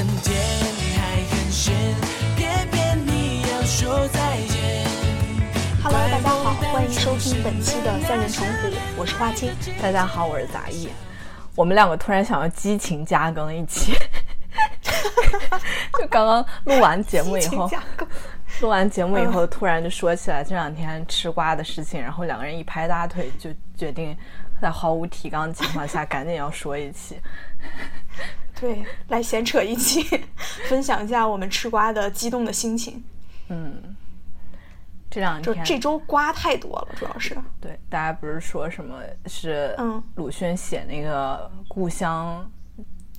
很甜，还很咸，偏偏你要说再见。Hello，大家好，欢迎收听本期的三人成虎，我是花青。大家好，我是杂艺。我们两个突然想要激情加更一期，就刚刚录完节目以后，录完节目以后，突然就说起来这两天吃瓜的事情，然后两个人一拍大腿，就决定在毫无提纲的情况下，赶紧要说一期。对，来闲扯一期，分享一下我们吃瓜的激动的心情。嗯，这两天就这周瓜太多了，主要是。对大家不是说什么是嗯。鲁迅写那个故乡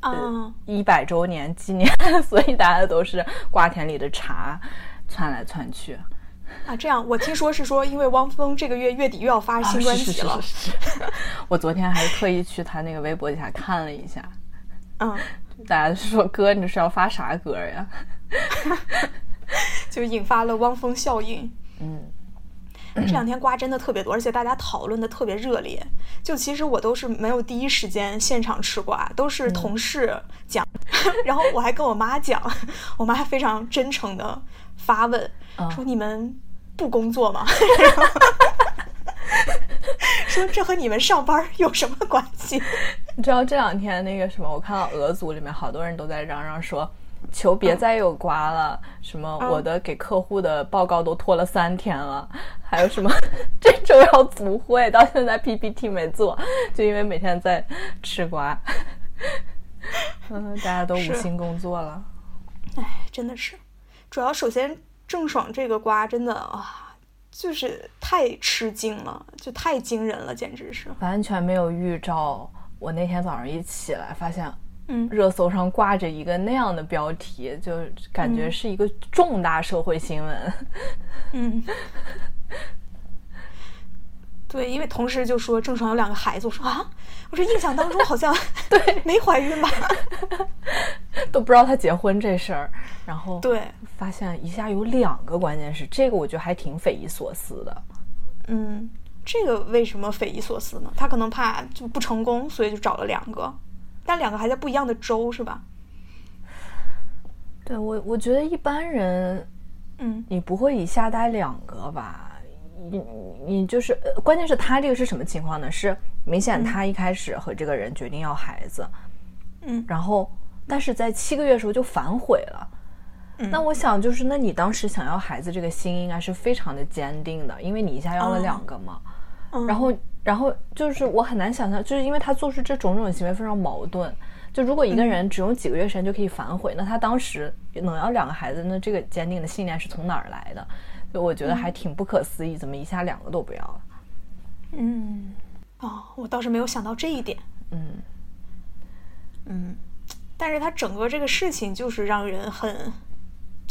啊，一百周年纪念，所以大家都是瓜田里的茶窜来窜去。啊，这样我听说是说，因为汪峰这个月月底又要发新专辑了，啊是是是是。我昨天还特意去他那个微博底下看了一下，嗯，大家说哥，你这是要发啥歌呀？就引发了汪峰效应。嗯，这两天瓜真的特别多，而且大家讨论的特别热烈。就其实我都是没有第一时间现场吃瓜，都是同事讲，然后我还跟我妈讲，我妈还非常真诚的发问，嗯说你们不工作吗？说这和你们上班有什么关系？你知道这两天那个什么，我看到俄组里面好多人都在嚷嚷说。求别再有瓜了！什么嗯我的给客户的报告都拖了三天了，还有什么 这周要组会，到现在 PPT 没做，就因为每天在吃瓜。嗯，大家都无心工作了。哎，真的是，主要首先郑爽这个瓜真的啊，就是太吃惊了，就太惊人了，简直是。完全没有预兆。我那天早上一起来，发现嗯。热搜上挂着一个那样的标题，就感觉是一个重大社会新闻。嗯，对，因为同事就说郑爽有两个孩子，我说啊，我说印象当中好像 对。没怀孕吧？都不知道她结婚这事儿，然后对，发现一下有两个，关键是这个我觉得还挺匪夷所思的。嗯，这个为什么匪夷所思呢？他可能怕就不成功，所以就找了两个，但两个还在不一样的州，是吧？对我，我觉得一般人嗯你不会一下带两个吧？你你就是，呃关键是他这个是什么情况呢？是明显他一开始和这个人决定要孩子，嗯然后但是在七个月的时候就反悔了。嗯那我想就是，那你当时想要孩子这个心应该是非常的坚定的，因为你一下要了两个嘛。嗯，然后，然后就是我很难想象，就是因为他做出这种种行为非常矛盾。就如果一个人只用几个月时间就可以反悔，那他当时能要两个孩子，那这个坚定的信念是从哪儿来的？就我觉得还挺不可思议，怎么一下两个都不要了？嗯，哦，我倒是没有想到这一点。嗯，嗯，但是他整个这个事情就是让人很，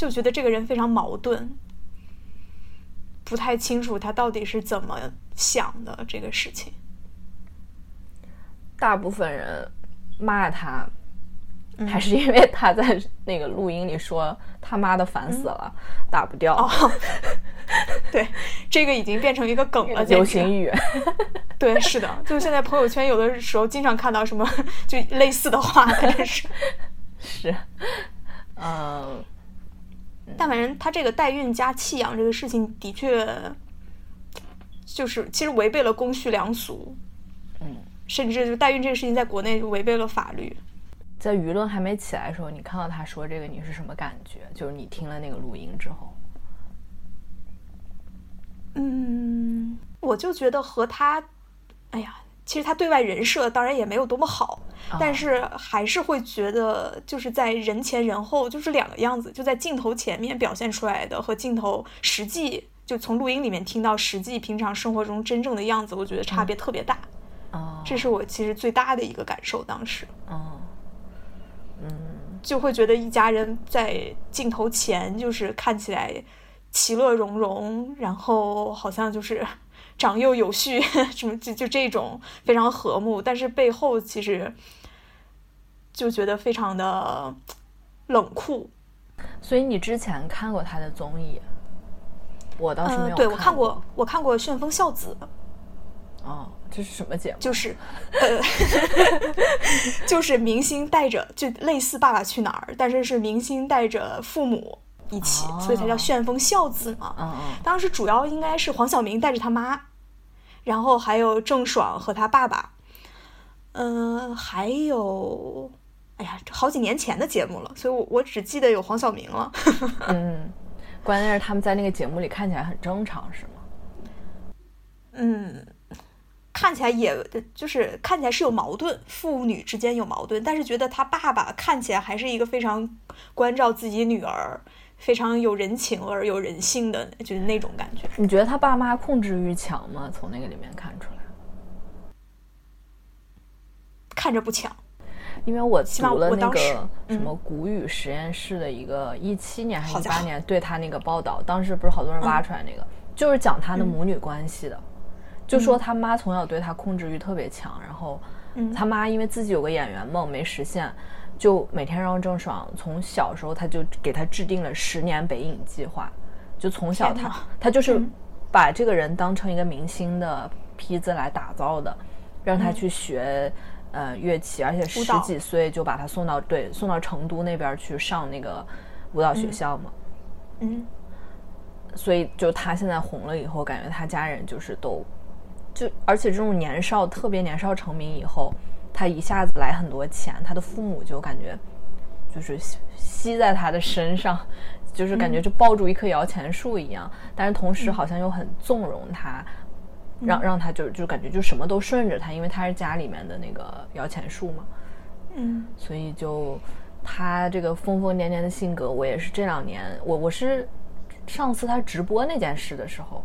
就觉得这个人非常矛盾，不太清楚他到底是怎么想的这个事情。大部分人骂他，嗯还是因为他在那个录音里说他妈的烦死了，打不掉。哦，对，这个已经变成一个梗了，流行语，对，是的，就是现在朋友圈有的时候经常看到什么 就类似的话，真是。是，嗯，但反正他这个代孕加弃养这个事情，的确就是其实违背了公序良俗，嗯，甚至就代孕这个事情在国内就违背了法律。在舆论还没起来的时候，你看到他说这个，你是什么感觉？就是你听了那个录音之后，嗯，我就觉得和他，哎呀，其实他对外人设当然也没有多么好，但是还是会觉得就是在人前人后就是两个样子，就在镜头前面表现出来的和镜头实际就从录音里面听到实际平常生活中真正的样子，我觉得差别特别大。哦，这是我其实最大的一个感受，当时。哦，就会觉得一家人在镜头前就是看起来其乐融融，然后好像就是长幼有序，什么就就这种非常和睦，但是背后其实就觉得非常的冷酷。所以你之前看过他的综艺？我倒是没有、嗯，对我看过，我看过《旋风孝子》，哦，这是什么节目？就是，呃，就是明星带着，就类似《爸爸去哪儿》，但是是明星带着父母一起，哦所以才叫旋风孝子嘛。嗯嗯当时主要应该是黄晓明带着他妈，然后还有郑爽和他爸爸，嗯、还有，哎呀，好几年前的节目了，所以我我只记得有黄晓明了。嗯，关键是他们在那个节目里看起来很正常，是吗？嗯，看起来也就是看起来是有矛盾，父女之间有矛盾，但是觉得他爸爸看起来还是一个非常关照自己女儿、非常有人情味儿、有人性的，就是那种感觉。你觉得他爸妈控制欲强吗？从那个里面看出来。看着不强，因为我读了那个嗯什么谷雨实验室的一个一七年还是一八年对他那个报道，当时不是好多人挖出来那个，就是讲他的嗯母女关系的，就说他妈从小对他控制欲特别强，然后嗯他妈因为自己有个演员梦没实现，就每天让郑爽从小时候他就给他制定了十年北影计划，就从小他他就是嗯。把这个人当成一个明星的坯子来打造的，让他去学。呃，乐器，而且十几岁就把他送到对送到成都那边去上那个舞蹈学校嘛，嗯。所以就他现在红了以后，感觉他家人就是都就，而且这种年少特别年少成名以后，他一下子来很多钱，他的父母就感觉就是吸吸在他的身上，就是感觉就抱住一棵摇钱树一样，但是同时好像又很纵容他。让让他就就感觉就什么都顺着他，因为他是家里面的那个摇钱树嘛，嗯。所以就他这个疯疯癫癫的性格，我也是这两年，我我是上次他直播那件事的时候，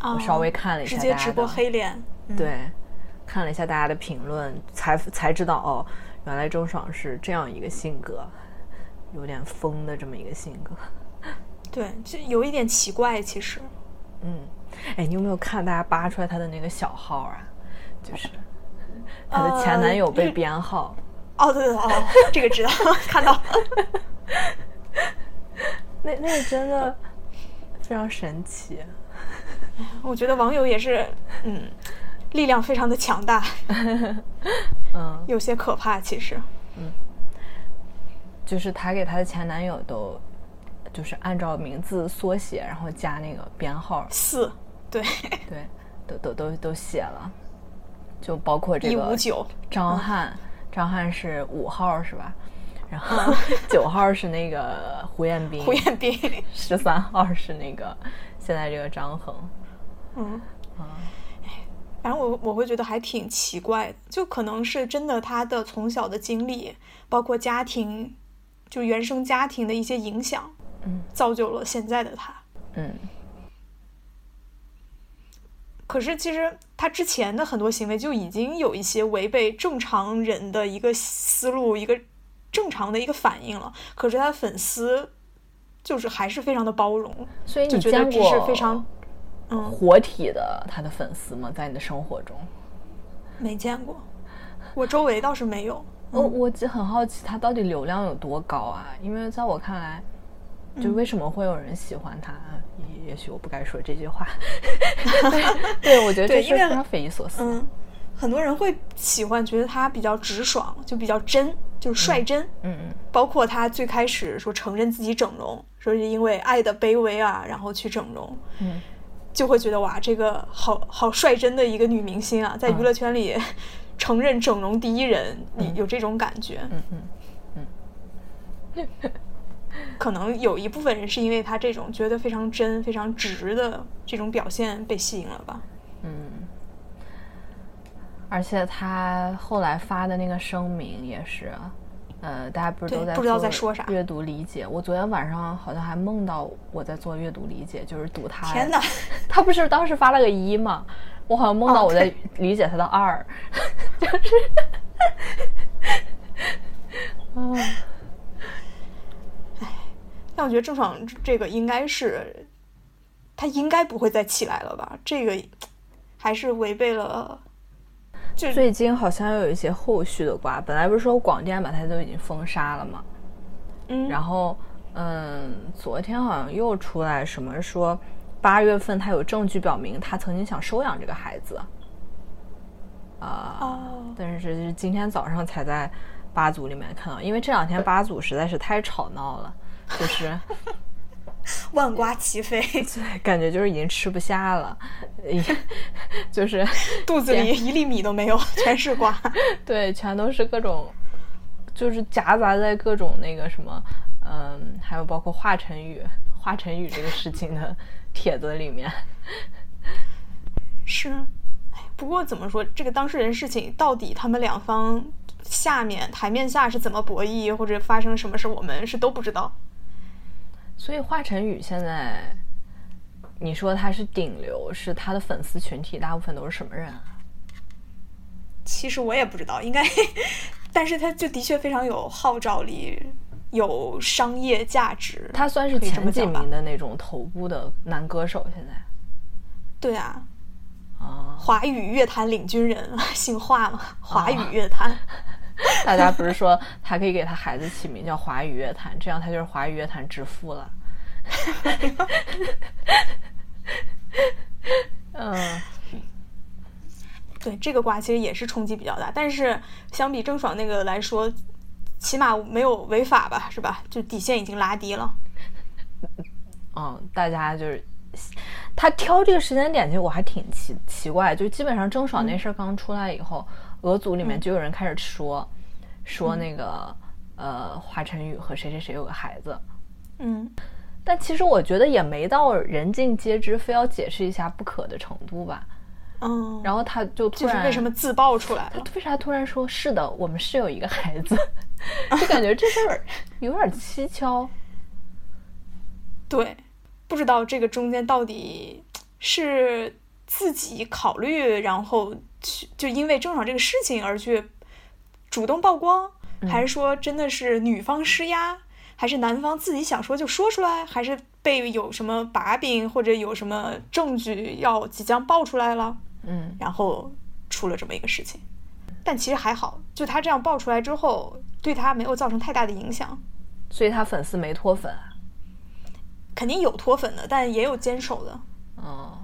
啊，我稍微看了一下直接直播黑脸，嗯，对，看了一下大家的评论，才才知道哦，原来郑爽是这样一个性格，有点疯的这么一个性格。对，就有一点奇怪，其实。嗯，哎，你有没有看大家扒出来他的那个小号啊？就是她的前男友被编号。哦，对对哦，这个知道，看到了。那那个真的非常神奇。我觉得网友也是，嗯，力量非常的强大，嗯，有些可怕。其实，嗯。就是她给她的前男友都就是按照名字缩写，然后加那个编号，四，对，对，都都都都写了，就包括这个一五九，张翰，张翰是五号是吧？然后 九号是那个胡彦斌，胡彦斌，十三号是那个现在这个张恒。嗯，反正我我会觉得还挺奇怪的，就可能是真的他的从小的经历，包括家庭，就原生家庭的一些影响，嗯，造就了现在的他。嗯可是其实他之前的很多行为就已经有一些违背正常人的一个思路，一个正常的一个反应了。可是他的粉丝就是还是非常的包容，所以你就觉得这见过是非常嗯活体的他的粉丝吗？在你的生活中？没见过。我周围倒是没有。我我就很好奇，他到底流量有多高啊？因为在我看来，就为什么会有人喜欢他？也也许我不该说这句话。对，我觉得这是非常匪夷所思。嗯，很多人会喜欢，觉得他比较直爽，就比较真，就是率真。嗯嗯包括他最开始说承认自己整容，说是因为爱的卑微啊，然后去整容，嗯，就会觉得哇，这个好好率真的一个女明星啊，在娱乐圈里 承认整容第一人，你有这种感觉。嗯嗯嗯 可能有一部分人是因为她这种觉得非常真、非常直的这种表现被吸引了吧？嗯。而且她后来发的那个声明也是，呃，大家不是都在不知道在说啥阅读理解。我昨天晚上好像还梦到我在做阅读理解，就是读他。天哪！他不是当时发了个一吗？我好像梦到哦我在理解他的二，就是，嗯，但我觉得郑爽这个应该是，他应该不会再起来了吧？这个还是违背了，就最近好像有一些后续的瓜，本来不是说广电把他都已经封杀了吗？嗯，然后，嗯，昨天好像又出来什么说，八月份他有证据表明他曾经想收养这个孩子，啊、哦但是是今天早上才在八组里面看到，因为这两天八组实在是太吵闹了，就是 万瓜齐飞，感觉就是已经吃不下了，也就是 肚子里一粒米都没有，全是瓜。对，全都是各种，就是夹杂在各种那个什么，嗯，还有包括华晨宇、华晨宇这个事情的帖子里面。是，哎，不过怎么说，这个当事人事情到底他们两方下面台面下是怎么博弈，或者发生什么事，我们是都不知道。所以华晨宇现在，你说他是顶流，是他的粉丝群体大部分都是什么人啊？其实我也不知道，应该，但是他就的确非常有号召力，有商业价值。他算是前几名的那种头部的男歌手，现在对啊，啊，华语乐坛领军人，姓华嘛，华语乐坛。大家不是说他可以给他孩子起名叫华语乐坛，这样他就是华语乐坛之父了。嗯，对这个瓜其实也是冲击比较大，但是相比郑爽那个来说，起码没有违法吧，是吧？就底线已经拉低了。嗯，大家就是他挑这个时间点，其实我还挺奇奇怪，就基本上郑爽那事儿刚出来以后，俄组里面就有人开始说、说那个呃华晨宇和谁谁谁有个孩子，嗯，但其实我觉得也没到人尽皆知，非要解释一下不可的程度吧。嗯，然后他就突就是然为什么自爆出来他？为啥突然说是的，我们是有一个孩子，就感觉这事儿有点蹊跷。对，不知道这个中间到底是自己考虑，然后去就因为郑爽这个事情而去主动曝光，还是说真的是女方施压，还是男方自己想说就说出来，还是被有什么把柄或者有什么证据要即将爆出来了，嗯，然后出了这么一个事情。但其实还好，就他这样爆出来之后，对他没有造成太大的影响。所以他粉丝没脱粉啊。肯定有脱粉的，但也有坚守的。哦，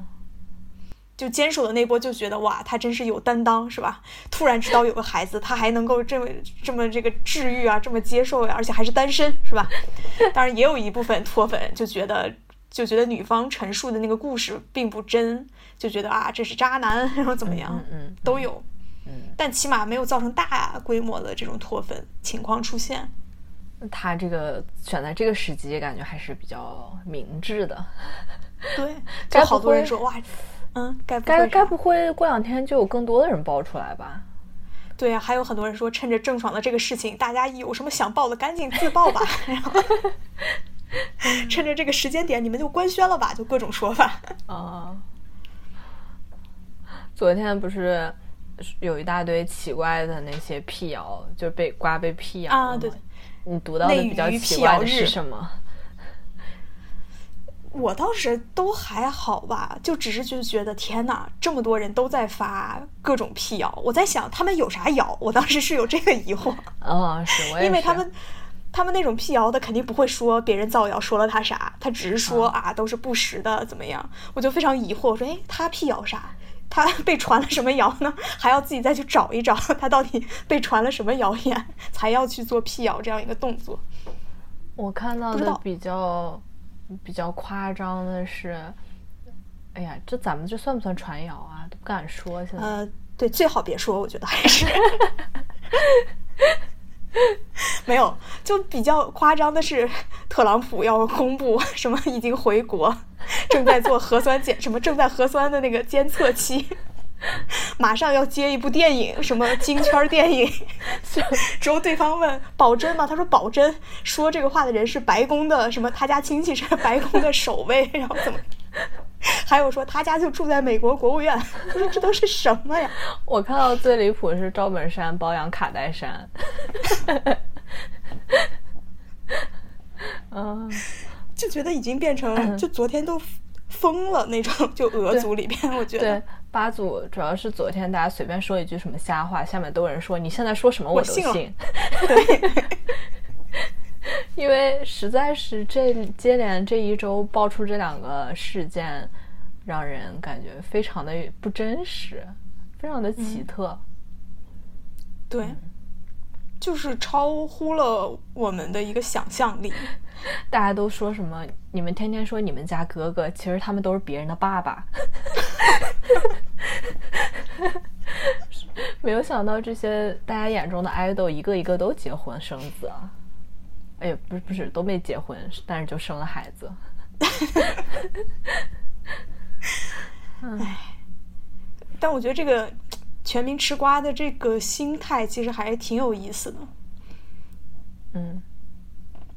就坚守的那波就觉得哇，他真是有担当，是吧？突然知道有个孩子，他还能够这么这么这个治愈啊，这么接受呀、而且还是单身，是吧？当然也有一部分脱粉，就觉得就觉得女方陈述的那个故事并不真，就觉得啊这是渣男，然后怎么样，嗯嗯都有。嗯，但起码没有造成大规模的这种脱粉情况出现。他这个选在这个时机，感觉还是比较明智的。对，该好多人说哇，嗯，该不该该不会过两天就有更多的人爆出来吧？对啊，还有很多人说，趁着郑爽的这个事情，大家有什么想报的，赶紧自爆吧。然后趁着这个时间点，你们就官宣了吧，就各种说法。啊，昨天不是有一大堆奇怪的那些辟谣，就被瓜被辟谣啊对对你读到的比较奇怪的辟谣日是什么？我倒是都还好吧，就只是就觉得天哪，这么多人都在发各种辟谣，我在想他们有啥谣？我当时是有这个疑惑，啊，是我 也是因为他们。他们那种辟谣的肯定不会说别人造谣说了他啥，他只是说啊都是不实的怎么样，我就非常疑惑，我说哎他辟谣啥？他被传了什么谣呢？还要自己再去找一找他到底被传了什么谣言，才要去做辟谣这样一个动作。我看到的比较比较夸张的是，哎呀，这咱们这算不算传谣啊？都不敢说现在。呃，对，最好别说，我觉得还是 没有，就比较夸张的是，特朗普要公布什么已经回国，正在做核酸检，什么正在核酸的那个监测期。马上要接一部电影，什么京圈电影，之后对方问保真吗？他说保真。说这个话的人是白宫的什么？他家亲戚是白宫的守卫，然后怎么？还有说他家就住在美国国务院，我说这都是什么呀？我看到最离谱的是赵本山包养卡戴珊。嗯，就觉得已经变成，就昨天都疯了那种，就 俄组里边，我觉对得，八组主要是昨天大家随便说一句什么瞎话，下面都有人说你现在说什么都我信信。对，因为实在是这接连这一周爆出这两个事件，让人感觉非常的不真实，非常的奇特。对，就是超乎了我们的一个想象力。大家都说什么？你们天天说你们家哥哥，其实他们都是别人的爸爸。没有想到这些大家眼中的爱豆，一个一个都结婚生子啊！哎呀，不是不是，都没结婚，但是就生了孩子。哎但我觉得这个全民吃瓜的这个心态，其实还是挺有意思的。嗯，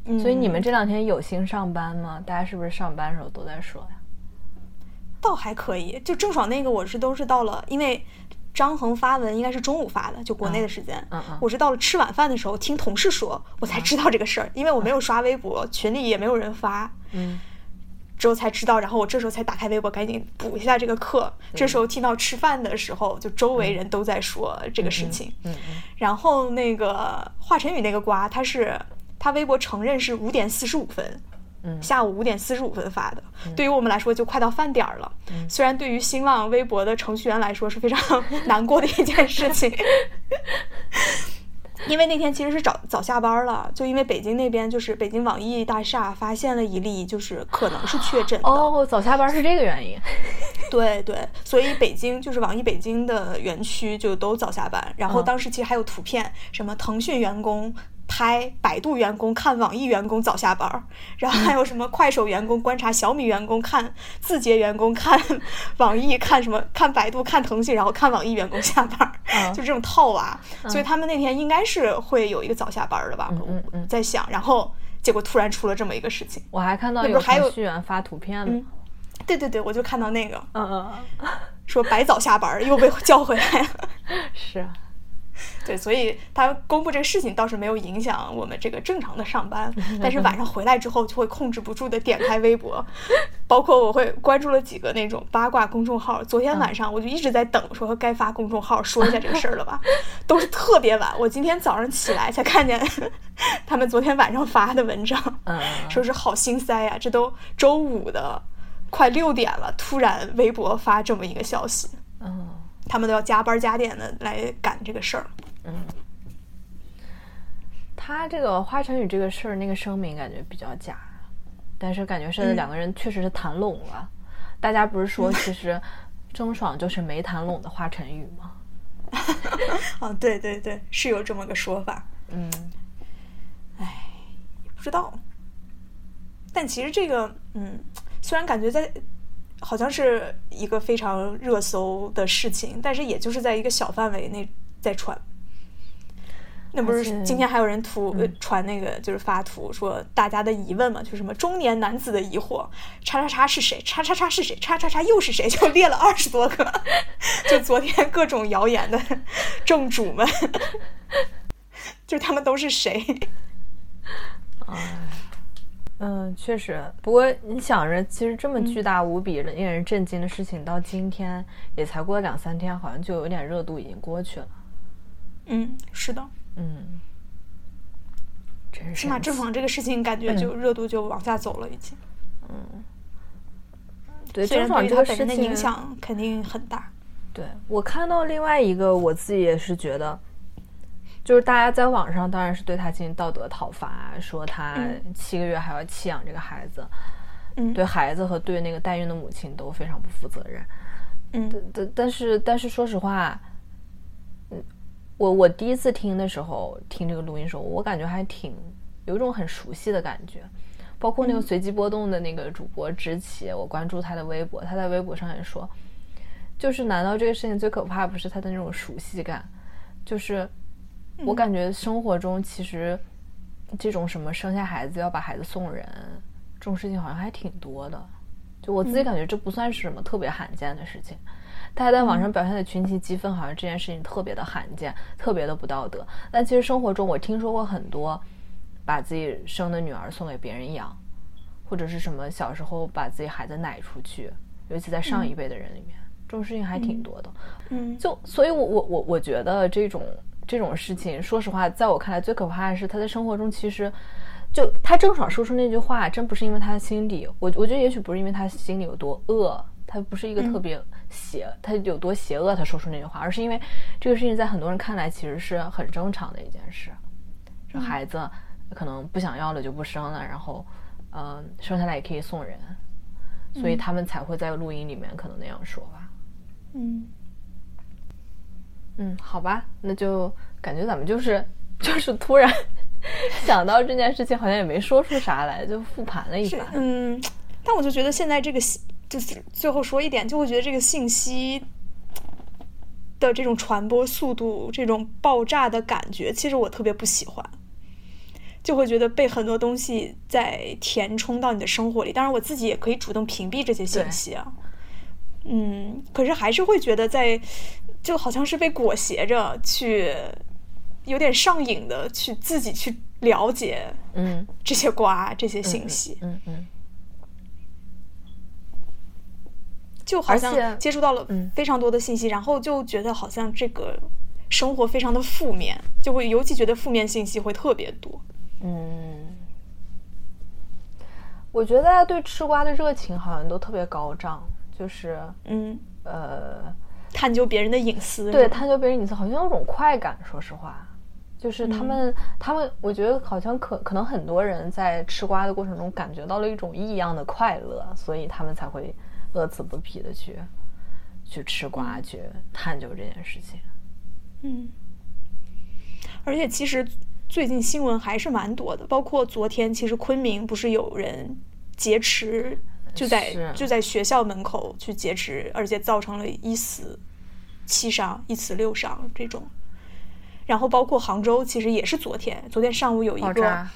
嗯所以你们这两天有心上班吗？大家是不是上班的时候都在说呀？倒还可以，就郑爽那个我是都是到了，因为张恒发文应该是中午发的，就国内的时间。嗯嗯我是到了吃晚饭的时候听同事说，我才知道这个事儿，因为我没有刷微博，群里也没有人发。嗯之后才知道，然后我这时候才打开微博，赶紧补一下这个课。这时候听到吃饭的时候，就周围人都在说这个事情。然后那个华晨宇那个瓜，他是他微博承认是五点四十五分，嗯下午五点四十五分发的。对于我们来说，就快到饭点儿了。嗯虽然对于新浪微博的程序员来说是非常 难过的一件事情。因为那天其实是早早下班了，就因为北京那边就是北京网易大厦发现了一例，就是可能是确诊的。哦，早下班是这个原因。对对，所以北京就是网易北京的园区就都早下班，然后嗯当时其实还有图片，什么腾讯员工拍百度员工看网易员工早下班儿，然后还有什么快手员工观察小米员工看字节员工看网易看什么看百度看腾讯，然后看网易员工下班儿，嗯。就这种套娃，所以他们那天应该是会有一个早下班儿的吧，嗯在想，然后结果突然出了这么一个事情，我还看到有那不是还有程序员发图片呢。对对对，我就看到那个。嗯嗯嗯，说白早下班儿又被叫回来了。是啊。对，所以他公布这个事情倒是没有影响我们这个正常的上班，但是晚上回来之后就会控制不住的点开微博，包括我会关注了几个那种八卦公众号。昨天晚上我就一直在等，说该发公众号说一下这个事儿了吧，都是特别晚。我今天早上起来才看见他们昨天晚上发的文章，嗯说是好心塞呀、这都周五的快六点了，突然微博发这么一个消息，嗯他们都要加班加点的来赶这个事儿。嗯。他这个华晨宇这个事儿，那个声明感觉比较假，但是感觉是嗯两个人确实是谈拢了。大家不是说其实郑爽就是没谈拢的华晨宇吗？啊，对对对，是有这么个说法，嗯哎不知道。但其实这个，嗯，虽然感觉在好像是一个非常热搜的事情，但是也就是在一个小范围内在传。那不是今天还有人图、呃传那个就是发图说大家的疑问嘛，就什么中年男子的疑惑，叉叉叉是谁？叉叉叉是谁？叉叉叉又是谁？就列了二十多个，就昨天各种谣言的正主们，就他们都是谁？嗯，确实。不过你想着，其实这么巨大无比、令人震惊的事情，到今天也才过了两三天，好像就有点热度已经过去了。嗯，是的。嗯，真是起码郑爽这个事情，感觉就热度就往下走了，已经。嗯。对虽然郑爽这个事对于她本人的影，响肯定很大。对我看到另外一个，我自己也是觉得，就是大家在网上当然是对她进行道德讨伐，说她嗯。七个月还要弃养这个孩子，嗯。对孩子和对那个代孕的母亲都非常不负责任。嗯。但但是但是说实话，嗯，我我第一次听的时候，听这个录音的时候，我感觉还挺有一种很熟悉的感觉。包括那个随机波动的那个主播直奇，我关注他的微博，他在微博上也说，就是难道这个事情最可怕不是他的那种熟悉感？就是我感觉生活中其实这种什么生下孩子要把孩子送人这种事情好像还挺多的。就我自己感觉这不算是什么特别罕见的事情，大家在网上表现的群情激愤，好像这件事情特别的罕见，特别的不道德。但其实生活中我听说过很多把自己生的女儿送给别人养，或者是什么小时候把自己孩子奶出去，尤其在上一辈的人里面，这种事情还挺多的。嗯就所以我，我我我觉得这种这种事情，说实话，在我看来最可怕的是他在生活中其实。就他郑爽说出那句话，真不是因为他心里，我我觉得也许不是因为他心里有多恶，他不是一个特别邪，他有多邪恶，他说出那句话，而是因为这个事情在很多人看来其实是很正常的一件事。这孩子可能不想要了就不生了，然后，嗯，生下来也可以送人，所以他们才会在录音里面可能那样说吧。嗯嗯，好吧，那就感觉咱们就是就是突然 想到这件事情，好像也没说出啥来，就复盘了一是番。嗯，但我就觉得现在这个信，就是最后说一点，就会觉得这个信息的这种传播速度，这种爆炸的感觉，其实我特别不喜欢。就会觉得被很多东西在填充到你的生活里，当然我自己也可以主动屏蔽这些信息啊。嗯，可是还是会觉得在，就好像是被裹挟着去，有点上瘾的去自己去了解嗯这些瓜这些信息，嗯嗯就好像接触到了嗯。非常多的信息，然后就觉得好像这个生活非常的负面，就会尤其觉得负面信息会特别多。嗯，我觉得大家对吃瓜的热情好像都特别高涨，就是嗯，呃，探究别人的隐私，对探究别人隐私好像有种快感，说实话。就是他们，他们，我觉得好像可可能很多人在吃瓜的过程中感觉到了一种异样的快乐，所以他们才会乐此不疲的去去吃瓜，去探究这件事情。嗯，而且其实最近新闻还是蛮多的，包括昨天，其实昆明不是有人劫持，就在就在学校门口去劫持，而且造成了一死七伤，一死六伤这种。然后包括杭州，其实也是昨天，昨天上午有一个，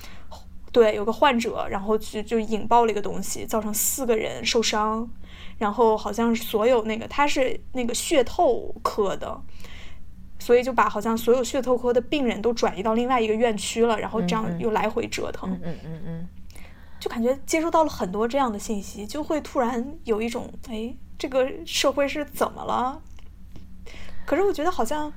对，有个患者，然后去就引爆了一个东西，造成四个人受伤，然后好像是所有那个他是那个血透科的，所以就把好像所有血透科的病人都转移到另外一个院区了，然后这样又来回折腾，嗯嗯嗯嗯，就感觉接收到了很多这样的信息，就会突然有一种哎，这个社会是怎么了？可是我觉得好像。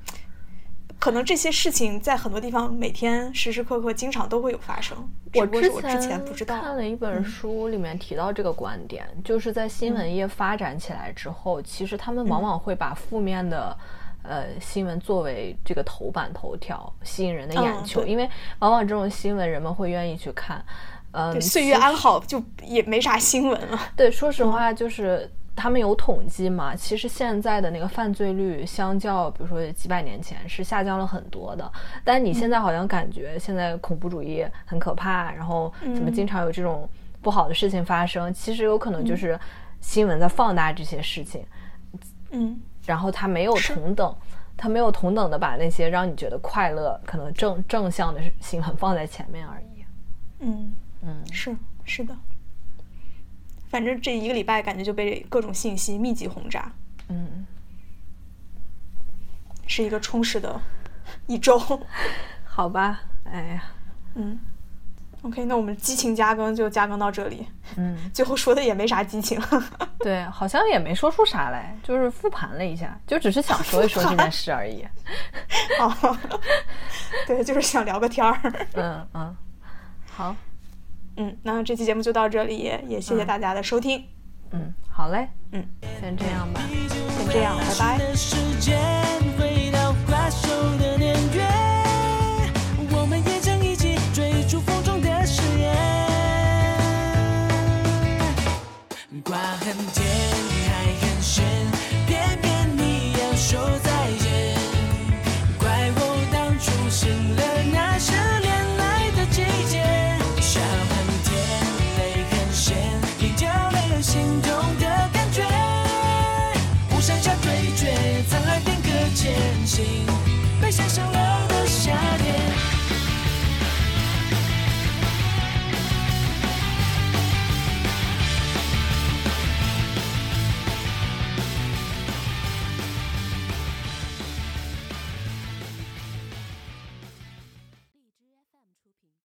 可能这些事情在很多地方每天时时刻刻经常都会有发生，我不过是我之前不知道。看了一本嗯书，里面提到这个观点，就是在新闻业发展起来之后，其实他们往往会把负面的。呃，新闻作为这个头版头条，吸引人的眼球，嗯因为往往这种新闻人们会愿意去看。嗯，岁月安好就也没啥新闻了。对，说实话，就是他们有统计嘛，其实现在的那个犯罪率相较，比如说几百年前是下降了很多的。但你现在好像感觉现在恐怖主义很可怕，然后怎么经常有这种不好的事情发生？其实有可能就是新闻在放大这些事情，嗯，然后他没有同等。他没有同等的把那些让你觉得快乐、可能正正向的新闻放在前面而已。嗯，嗯，是是的。反正这一个礼拜感觉就被各种信息密集轰炸，嗯，是一个充实的一周。好吧，哎呀，嗯，OK，那我们激情加更就加更到这里。嗯。最后说的也没啥激情。对，好像也没说出啥来，就是复盘了一下，就只是想说一说这件事而已。哦，对，就是想聊个天儿。嗯嗯，好，嗯，那这期节目就到这里，也谢谢大家的收听。嗯，好嘞，嗯，先这样吧。先这样，拜拜。